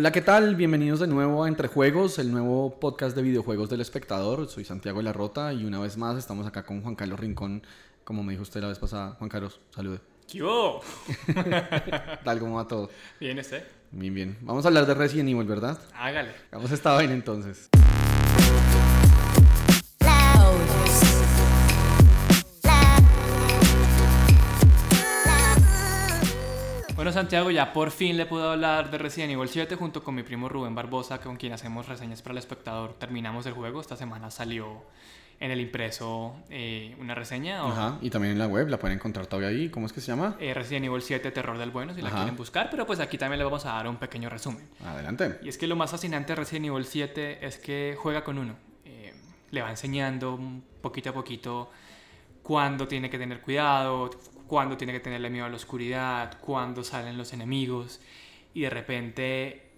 Hola, ¿qué tal? Bienvenidos de nuevo a Entre Juegos, el nuevo podcast de videojuegos del espectador. Soy Santiago de la Rota y una vez más estamos acá con Juan Carlos Rincón, como me dijo usted la vez pasada. Juan Carlos, salude. ¿Qué hubo? Tal como va todo. Bien, este. Bien, bien. Vamos a hablar de Resident Evil, ¿verdad? Hágale. Vamos a estar bien entonces. Bueno, Santiago, ya por fin le puedo hablar de Resident Evil 7 junto con mi primo Rubén Barbosa, con quien hacemos reseñas para el espectador. Terminamos el juego. Esta semana salió en el impreso eh, una reseña. o- Ajá. Y también en la web, la pueden encontrar todavía ahí. ¿Cómo es que se llama? eh, Resident Evil 7 Terror del Bueno, si la quieren buscar. Pero pues aquí también le vamos a dar un pequeño resumen. Adelante. Y es que lo más fascinante de Resident Evil 7 es que juega con uno. Eh, le va enseñando poquito a poquito cuándo tiene que tener cuidado, cuándo tiene que tenerle miedo a la oscuridad, cuándo salen los enemigos. Y de repente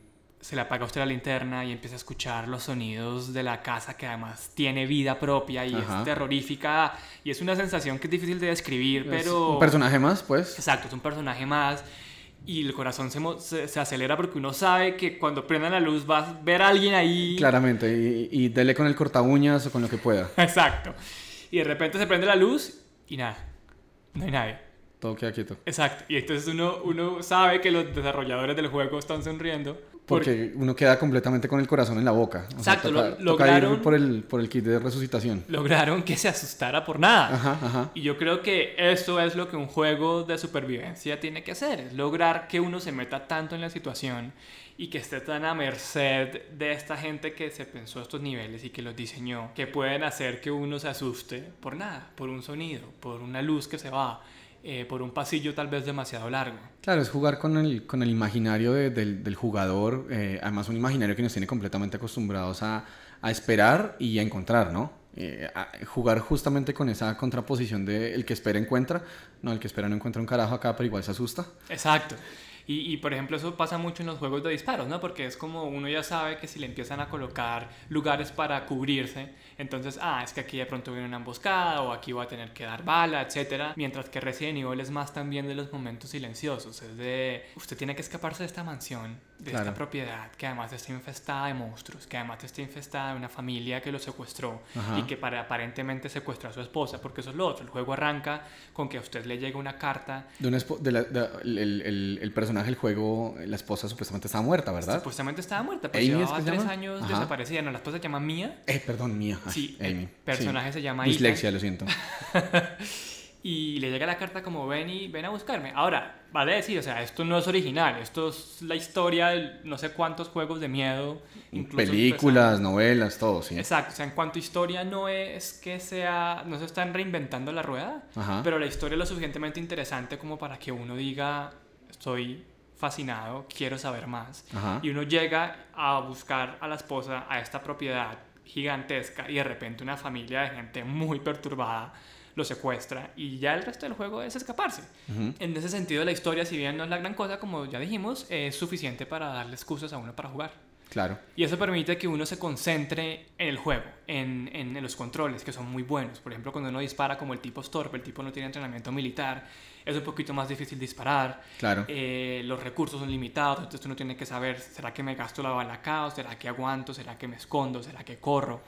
se le apaga a usted la linterna y empieza a escuchar los sonidos de la casa que además tiene vida propia y Ajá. es terrorífica. Y es una sensación que es difícil de describir, Es pero... Un personaje más, pues. Exacto, es un personaje más. Y el corazón se, se, se acelera porque uno sabe que cuando prendan la luz va a ver a alguien ahí. Claramente. Y, y dele con el corta uñas o con lo que pueda. Exacto. Y de repente se prende la luz y nada. No hay nadie. Todo queda quieto. Exacto. Y entonces uno, uno sabe que los desarrolladores del juego están sonriendo. Porque uno queda completamente con el corazón en la boca. O sea, Exacto, toca- lo- toca ir lograron- por el, por el kit de resucitación. lograron que se asustara por nada. Ajá, ajá. Y yo creo que eso es lo que un juego de supervivencia tiene que hacer, es lograr que uno se meta tanto en la situación y que esté tan a merced de esta gente que se pensó estos niveles y que los diseñó, que pueden hacer que uno se asuste por nada, por un sonido, por una luz que se va, eh, por un pasillo tal vez demasiado largo. Claro, es jugar con el, con el imaginario de- del, del jugador, eh, además un imaginario que nos tiene completamente acostumbrados a, a esperar y a encontrar, ¿no? Eh, a- jugar justamente con esa contraposición de el que espera encuentra, no, el que espera no encuentra un carajo acá, pero igual se asusta. Exacto. Y, y, por ejemplo eso pasa mucho en los juegos de disparos, ¿no? Porque es como uno ya sabe que si le empiezan a colocar lugares para cubrirse, entonces, ah, es que aquí de pronto viene una emboscada o aquí va a tener que dar bala, etcétera. Mientras que Resident Evil es más también de los momentos silenciosos, es de usted tiene que escaparse de esta mansión, de Claro. esta propiedad que además está infestada de monstruos, que además está infestada de una familia que lo secuestró Ajá. y que para aparentemente secuestró a su esposa, porque eso es lo otro. El juego arranca con que a usted le llega una carta De una de la- de- el, el- el personaje del juego, la esposa supuestamente estaba muerta, ¿verdad? Supuestamente estaba muerta, pues Amy, ¿es llevaba que se tres llama? años Ajá. desaparecida. No, la esposa se llama Mia Eh, perdón, mía. Ay, Sí, Amy. el personaje se llama Dislexia, lo siento. y le llega la carta como ven y ven a buscarme. Ahora, vale decir, o sea, esto no es original, esto es la historia de no sé cuántos juegos de miedo, incluso Películas, novelas, todo, sí. Exacto, o sea, en cuanto a historia no es que sea, no se están reinventando la rueda, Ajá. pero la historia es lo suficientemente interesante como para que uno diga, estoy fascinado, quiero saber más. Ajá. Y uno llega a buscar a la esposa a esta propiedad gigantesca y de repente una familia de gente muy perturbada lo secuestra y ya el resto del juego es escaparse. En ese sentido la historia, si bien no es la gran cosa, como ya dijimos, es suficiente para darle excusas a uno para jugar. Claro. Y eso permite que uno se concentre en el juego, en, en- en los controles, que son muy buenos. Por ejemplo, cuando uno dispara como el tipo Storp, el tipo no tiene entrenamiento militar, es un poquito más difícil disparar. Claro. Eh, los recursos son limitados, entonces uno tiene que saber, ¿será que me gasto la bala acá? ¿O será que aguanto? ¿Será que me escondo? ¿Será que corro?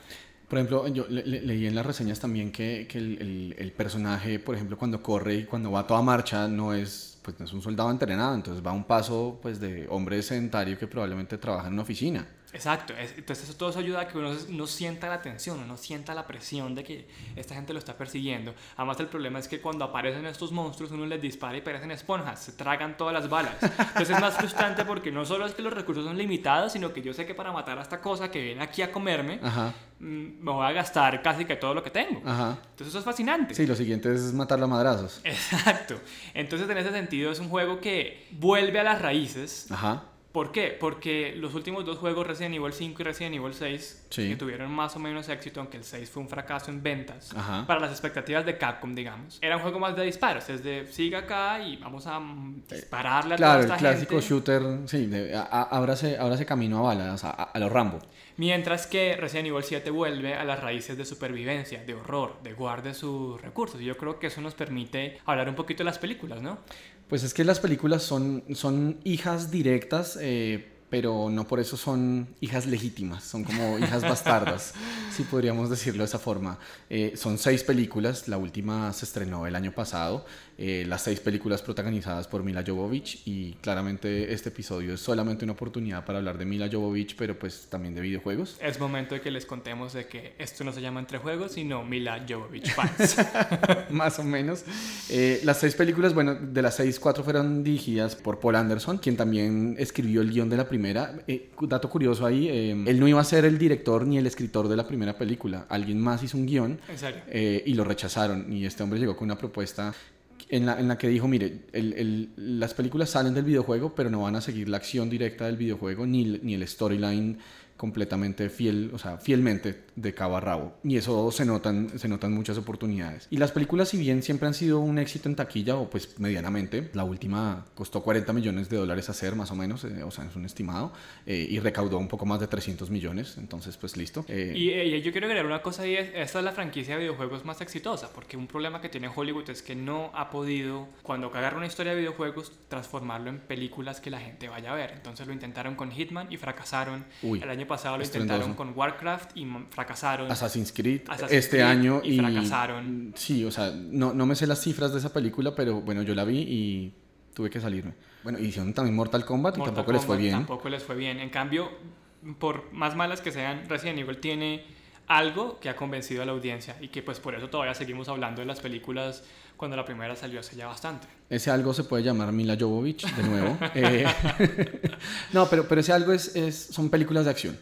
Por ejemplo, yo le- le- leí en las reseñas también que, que el, el- el personaje, por ejemplo, cuando corre y cuando va a toda marcha, no es, pues, no es un soldado entrenado, entonces va a un paso pues, de hombre sedentario que probablemente trabaja en una oficina. Exacto, es- entonces eso, todo eso ayuda a que uno no sienta la tensión, uno sienta la presión de que esta gente lo está persiguiendo. Además el problema es que cuando aparecen estos monstruos uno les dispara y parecen esponjas, se tragan todas las balas. Entonces es más frustrante porque no solo es que los recursos son limitados, sino que yo sé que para matar a esta cosa que viene aquí a comerme, Ajá, mm, me voy a gastar casi que todo lo que tengo. ajá. Entonces eso es fascinante. Sí, lo siguiente es matarlo a madrazos. Exacto. Entonces en ese sentido es un juego que vuelve a las raíces Ajá. ¿Por qué? Porque los últimos dos juegos, Resident Evil 5 y Resident Evil 6, Sí. que tuvieron más o menos éxito, aunque el 6 fue un fracaso en ventas, Ajá. para las expectativas de Capcom, digamos, era un juego más de disparos, es de siga acá y vamos a mm, dispararle a Claro, toda el esta clásico gente. shooter, sí, de, a- a- ábrase, ábrase camino a balas, a los Rambo. Mientras que Resident Evil 7 vuelve a las raíces de supervivencia, de horror, de guarde sus recursos. Y yo creo que eso nos permite hablar un poquito de las películas, ¿no? Pues es que las películas son, son hijas directas, eh, pero no por eso son hijas legítimas, son como hijas bastardas, si podríamos decirlo de esa forma. Eh, son seis películas, la última se estrenó el año pasado, eh, las seis películas protagonizadas por Mila Jovovich y claramente este episodio es solamente una oportunidad para hablar de Mila Jovovich, pero pues también de videojuegos. Es momento de que les contemos de que esto no se llama entre juegos, sino Mila Jovovich fans. Más o menos. Eh, las seis películas, bueno, de las seis, cuatro fueron dirigidas por Paul Anderson, quien también escribió el guion de la primera. Eh, dato curioso ahí, eh, él no iba a ser el director ni el escritor de la primera película. Alguien más hizo un guion eh, y lo rechazaron. Y este hombre llegó con una propuesta en la, en la que dijo, mire, el, el, las películas salen del videojuego, pero no van a seguir la acción directa del videojuego ni, ni el storyline completamente fiel, o sea, fielmente de cabo a rabo. Y eso se notan, se notan muchas oportunidades. Y las películas, si bien siempre han sido un éxito en taquilla, o pues medianamente, la última costó 40 millones de dólares hacer, más o menos, eh, o sea, es un estimado, eh, y recaudó un poco más de 300 millones, entonces pues listo. Eh, y yo quiero agregar una cosa, y es, esta es la franquicia de videojuegos más exitosa, porque un problema que tiene Hollywood es que no ha podido, cuando agarra una historia de videojuegos, transformarlo en películas que la gente vaya a ver. Entonces lo intentaron con Hitman y fracasaron. el año pasado lo intentaron con Warcraft y fracasaron. Assassin's Creed este año y, fracasaron. Sí, o sea, no, no me sé las cifras de esa película, pero bueno, yo la vi y tuve que salirme. Bueno, hicieron también Mortal Kombat y tampoco les fue bien. Tampoco les fue bien. En cambio, por más malas que sean, Resident Evil tiene algo que ha convencido a la audiencia y que pues por eso todavía seguimos hablando de las películas cuando la primera salió hace ya bastante. Ese algo se puede llamar Mila Jovovich, de nuevo. Eh, no, pero, pero ese algo es, es, son películas de acción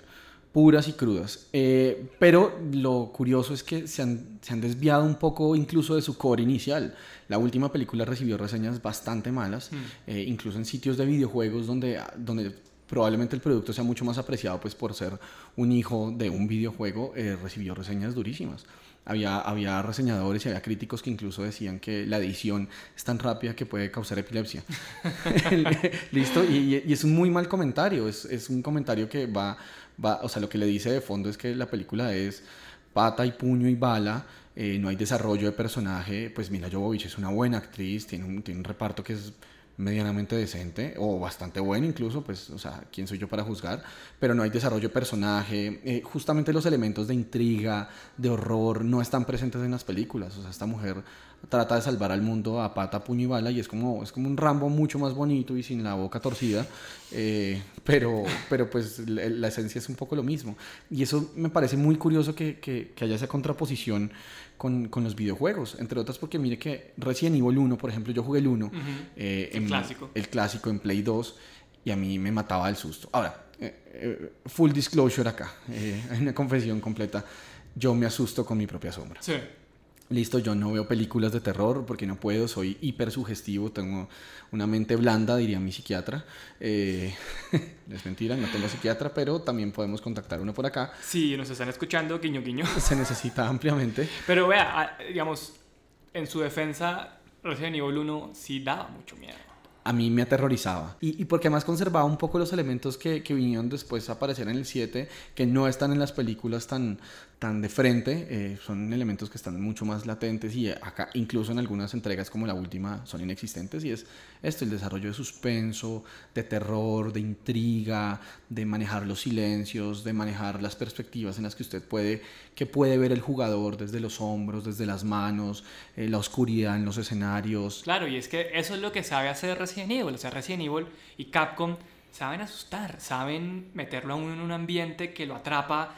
puras y crudas. Eh, pero lo curioso es que se han, se han, desviado un poco incluso de su core inicial. La última película recibió reseñas bastante malas, mm. eh, incluso en sitios de videojuegos donde, donde probablemente el producto sea mucho más apreciado pues por ser un hijo de un videojuego, eh, recibió reseñas durísimas. Había, había reseñadores y había críticos que incluso decían que la edición es tan rápida que puede causar epilepsia. Listo, y, es un muy mal comentario, es, es un comentario que va o sea, lo que le dice de fondo es que la película es pata y puño y bala, eh, no hay desarrollo de personaje, pues Mila Jovovich es una buena actriz, tiene un, tiene un reparto que es medianamente decente o bastante bueno incluso, pues, o sea, ¿quién soy yo para juzgar? Pero no hay desarrollo de personaje, eh, justamente los elementos de intriga, de horror, no están presentes en las películas, o sea, esta mujer trata de salvar al mundo a pata, puño y bala y es como, es como un Rambo mucho más bonito y sin la boca torcida, eh, pero, pero pues la, esencia es un poco lo mismo. Y eso me parece muy curioso que, que, haya esa contraposición con, con, los videojuegos, entre otras porque mire que Resident Evil 1, por ejemplo, yo jugué el 1, eh, el clásico. El clásico en Play 2 y a mí me mataba el susto. Ahora, eh, full disclosure acá, hay una confesión completa, yo me asusto con mi propia sombra. Sí. Listo, yo no veo películas de terror porque no puedo, soy hiper sugestivo, tengo una mente blanda, diría mi psiquiatra. Eh, es mentira, no tengo psiquiatra, pero también podemos contactar uno por acá. Sí, nos están escuchando, guiño, guiño. Se necesita ampliamente. Pero vea, digamos, en su defensa, Resident Evil 1 sí daba mucho miedo a mí me aterrorizaba. Y, y, porque además conservaba un poco los elementos que, que, vinieron después a aparecer en el 7, que no están en las películas tan, tan de frente, eh, son elementos que están mucho más latentes y acá incluso en algunas entregas como la última son inexistentes y es esto, el desarrollo de suspenso, de terror, de intriga, de manejar los silencios, de manejar las perspectivas en las que usted puede, que puede ver el jugador desde los hombros, desde las manos, eh, la oscuridad en los escenarios. Claro, y es que eso es lo que sabe hacer Resident Evil, o sea, Resident Evil y Capcom saben asustar, saben meterlo a uno en un ambiente que lo atrapa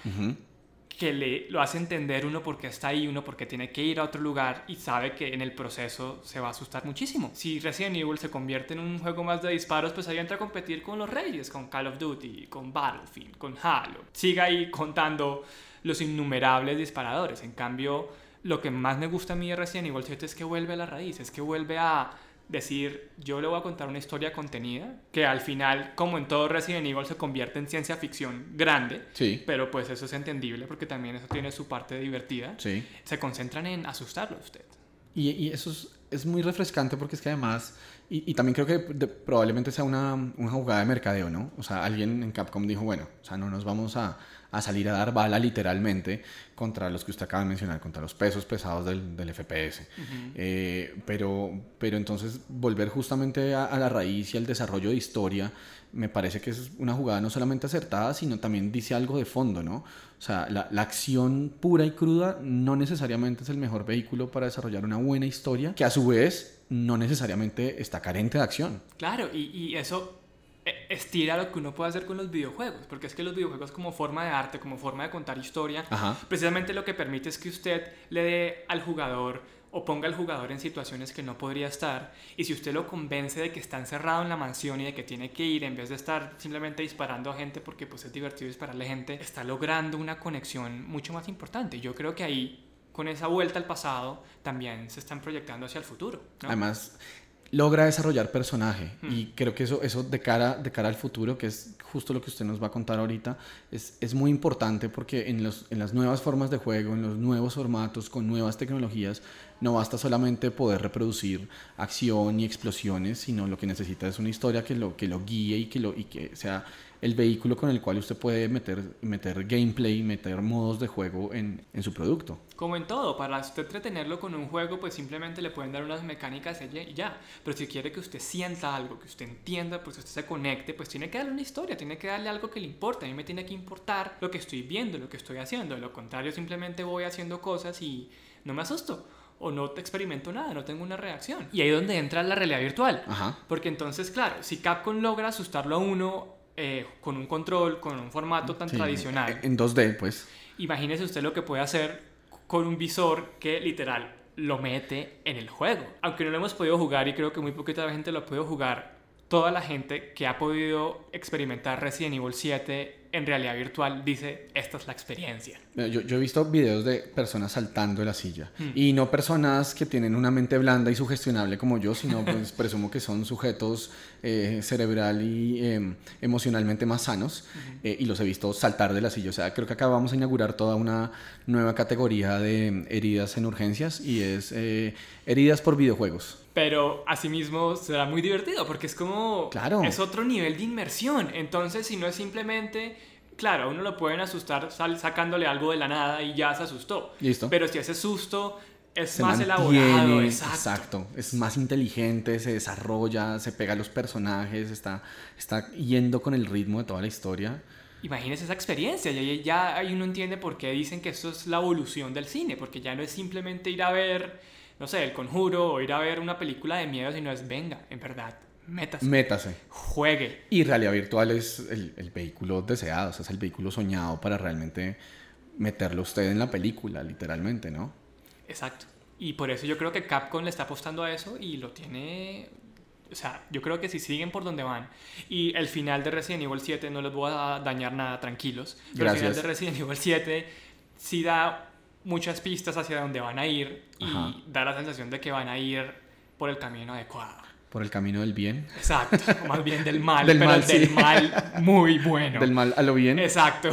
que le lo hace entender uno porque está ahí, uno porque tiene que ir a otro lugar y sabe que en el proceso se va a asustar muchísimo. Si Resident Evil se convierte en un juego más de disparos, pues ahí entra a competir con los reyes, con Call of Duty, con Battlefield, con Halo. Siga ahí contando los innumerables disparadores. En cambio, lo que más me gusta a mí de Resident Evil 7 es que vuelve a la raíz, es que vuelve a decir, yo le voy a contar una historia contenida, que al final, como en todo Resident Evil, se convierte en ciencia ficción grande, sí. pero pues eso es entendible porque también eso tiene su parte divertida. Sí. Se concentran en asustarlo a usted. Y, y eso es, es, muy refrescante porque es que además, Y, y también creo que de- probablemente sea una, una jugada de mercadeo, ¿no? O sea, alguien en Capcom dijo, bueno, o sea, no nos vamos a, a salir a dar bala literalmente contra los que usted acaba de mencionar, contra los pesos pesados del, del FPS. Eh, pero, pero entonces volver justamente a, a la raíz y al desarrollo de historia me parece que es una jugada no solamente acertada, sino también dice algo de fondo, ¿no? O sea, la, la acción pura y cruda no necesariamente es el mejor vehículo para desarrollar una buena historia, que a su vez no necesariamente está carente de acción. Claro, y, y eso estira lo que uno puede hacer con los videojuegos, porque es que los videojuegos como forma de arte, como forma de contar historia, Ajá. precisamente lo que permite es que usted le dé al jugador o ponga al jugador en situaciones que no podría estar, y si usted lo convence de que está encerrado en la mansión y de que tiene que ir en vez de estar simplemente disparando a gente porque pues es divertido dispararle a gente, está logrando una conexión mucho más importante. Yo creo que ahí con esa vuelta al pasado también se están proyectando hacia el futuro. ¿no? Además, logra desarrollar personaje Hmm. y creo que eso, eso de, cara, de cara al futuro, que es justo lo que usted nos va a contar ahorita, es, es muy importante porque en, los, en las nuevas formas de juego, en los nuevos formatos, con nuevas tecnologías, no basta solamente poder reproducir acción y explosiones, sino lo que necesita es una historia que lo, que lo guíe y que, lo, y que sea el vehículo con el cual usted puede meter, meter gameplay, meter modos de juego en, en su producto. Como en todo, para usted entretenerlo con un juego, pues simplemente le pueden dar unas mecánicas y ya-. Pero si quiere que usted sienta algo, que usted entienda, pues usted se conecte, pues tiene que darle una historia, tiene que darle algo que le importe. A mí me tiene que importar lo que estoy viendo, lo que estoy haciendo. De lo contrario, simplemente voy haciendo cosas y no me asusto. O no experimento nada, no tengo una reacción. Y ahí es donde entra la realidad virtual. Ajá. Porque entonces, claro, si Capcom logra asustarlo a uno eh, con un control, con un formato tan Sí, tradicional, En 2D, pues. Imagínese usted lo que puede hacer con un visor que literal lo mete en el juego. Aunque no lo hemos podido jugar y creo que muy poquita gente lo ha podido jugar, toda la gente que ha podido experimentar Resident Evil 7 en realidad virtual dice, esta es la experiencia. Yo, yo he visto videos de personas saltando de la silla. Hmm. Y no personas que tienen una mente blanda y sugestionable como yo, sino pues presumo que son sujetos eh, cerebral y eh, emocionalmente más sanos. eh, y los he visto saltar de la silla. O sea, creo que acá vamos a inaugurar toda una nueva categoría de heridas en urgencias y es eh, heridas por videojuegos. Pero asimismo será muy divertido porque es como... Claro. Es otro nivel de inmersión. Entonces, si no es simplemente... Claro, a uno lo pueden asustar sal- sacándole algo de la nada y ya se asustó. Listo. Pero si ese susto es se más mantiene, elaborado, exacto. exacto. Es más inteligente, se desarrolla, se pega a los personajes, está, está yendo con el ritmo de toda la historia. Imagínese esa experiencia, y ahí ya ahí uno entiende por qué dicen que esto es la evolución del cine, porque ya no es simplemente ir a ver, no sé, El Conjuro o ir a ver una película de miedo, sino es, venga, en verdad, métase, Métase. juegue. Y realidad virtual es el, el vehículo deseado, o sea, es el vehículo soñado para realmente meterlo usted en la película, literalmente, ¿no? Exacto. Y por eso yo creo que Capcom le está apostando a eso y lo tiene... O sea, yo creo que si siguen por donde van y el final de Resident Evil 7 no les voy a dañar nada, tranquilos. Pero el final Gracias. de Resident Evil 7 sí da muchas pistas hacia dónde van a ir y Ajá. da la sensación de que van a ir por el camino adecuado. Por el camino del bien. Exacto, o más bien del mal, Del pero mal, del sí. mal muy bueno. Del mal a lo bien. Exacto.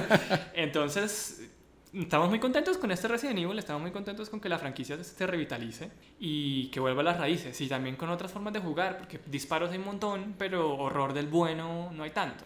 Entonces, estamos muy contentos con este Resident Evil, estamos muy contentos con que la franquicia se revitalice y que vuelva a las raíces y también con otras formas de jugar, porque disparos hay un montón, pero horror del bueno no hay tanto.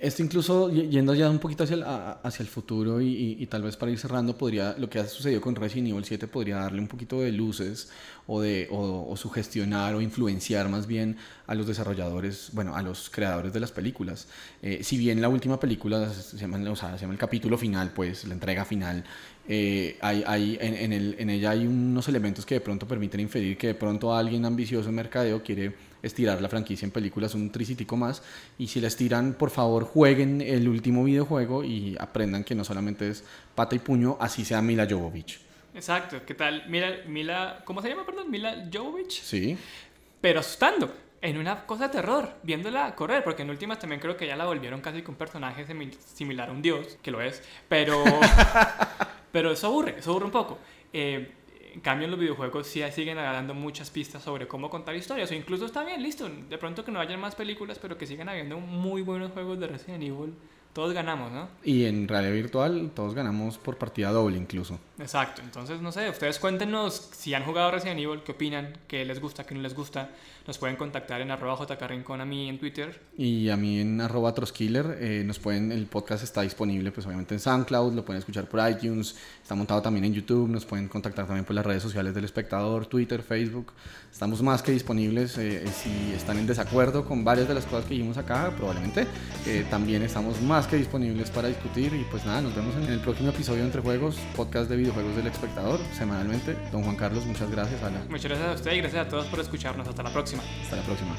Esto incluso yendo ya un poquito hacia el, hacia el futuro y, y- tal vez para ir cerrando, podría, lo que ha sucedido con Resident Evil 7 podría darle un poquito de luces o, de, o, sugestionar o influenciar más bien a los desarrolladores, bueno, a los creadores de las películas. Eh, si bien la última película se llama, o se llama el capítulo final, pues la entrega final, eh, hay, hay, en, en el- en ella hay unos elementos que de pronto permiten inferir que de pronto alguien ambicioso en mercadeo quiere estirar la franquicia en películas un tricitico más y si la estiran por favor jueguen el último videojuego y aprendan que no solamente es pata y puño así sea Mila Jovovich Exacto, ¿qué tal? Mila, Mila ¿cómo se llama, perdón? Mila Jovovich. sí Pero asustando, en una cosa de terror, viéndola correr, porque en últimas también creo que ya la volvieron casi con un personaje simi- similar a un dios, que lo es, pero, pero eso aburre, eso aburre un poco. Eh, en cambio, en los videojuegos sí siguen dando muchas pistas sobre cómo contar historias, o incluso está bien, listo, de pronto que no hayan más películas, pero que sigan habiendo muy buenos juegos de Resident Evil. Todos ganamos, ¿no? y en realidad virtual todos ganamos por partida doble incluso Exacto, entonces no sé, ustedes cuéntenos si han jugado Resident Evil, qué opinan, qué les gusta, qué no les gusta. Nos pueden contactar en arroba jcarrincón a mí en Twitter. Y a mí en arroba troskiller. Eh, nos pueden, el podcast está disponible pues obviamente en SoundCloud, lo pueden escuchar por iTunes, está montado también en YouTube, nos pueden contactar también por las redes sociales del espectador, Twitter, Facebook. Estamos más que disponibles. Eh, si están en desacuerdo con varias de las cosas que dijimos acá, probablemente eh, también estamos más que disponibles para discutir. Y pues nada, nos vemos en el próximo episodio Entre Juegos, podcast de videojuegos del espectador, semanalmente. Don Juan Carlos, muchas gracias. Muchas gracias a usted y gracias a todos por escucharnos. Hasta la próxima. Hasta la próxima.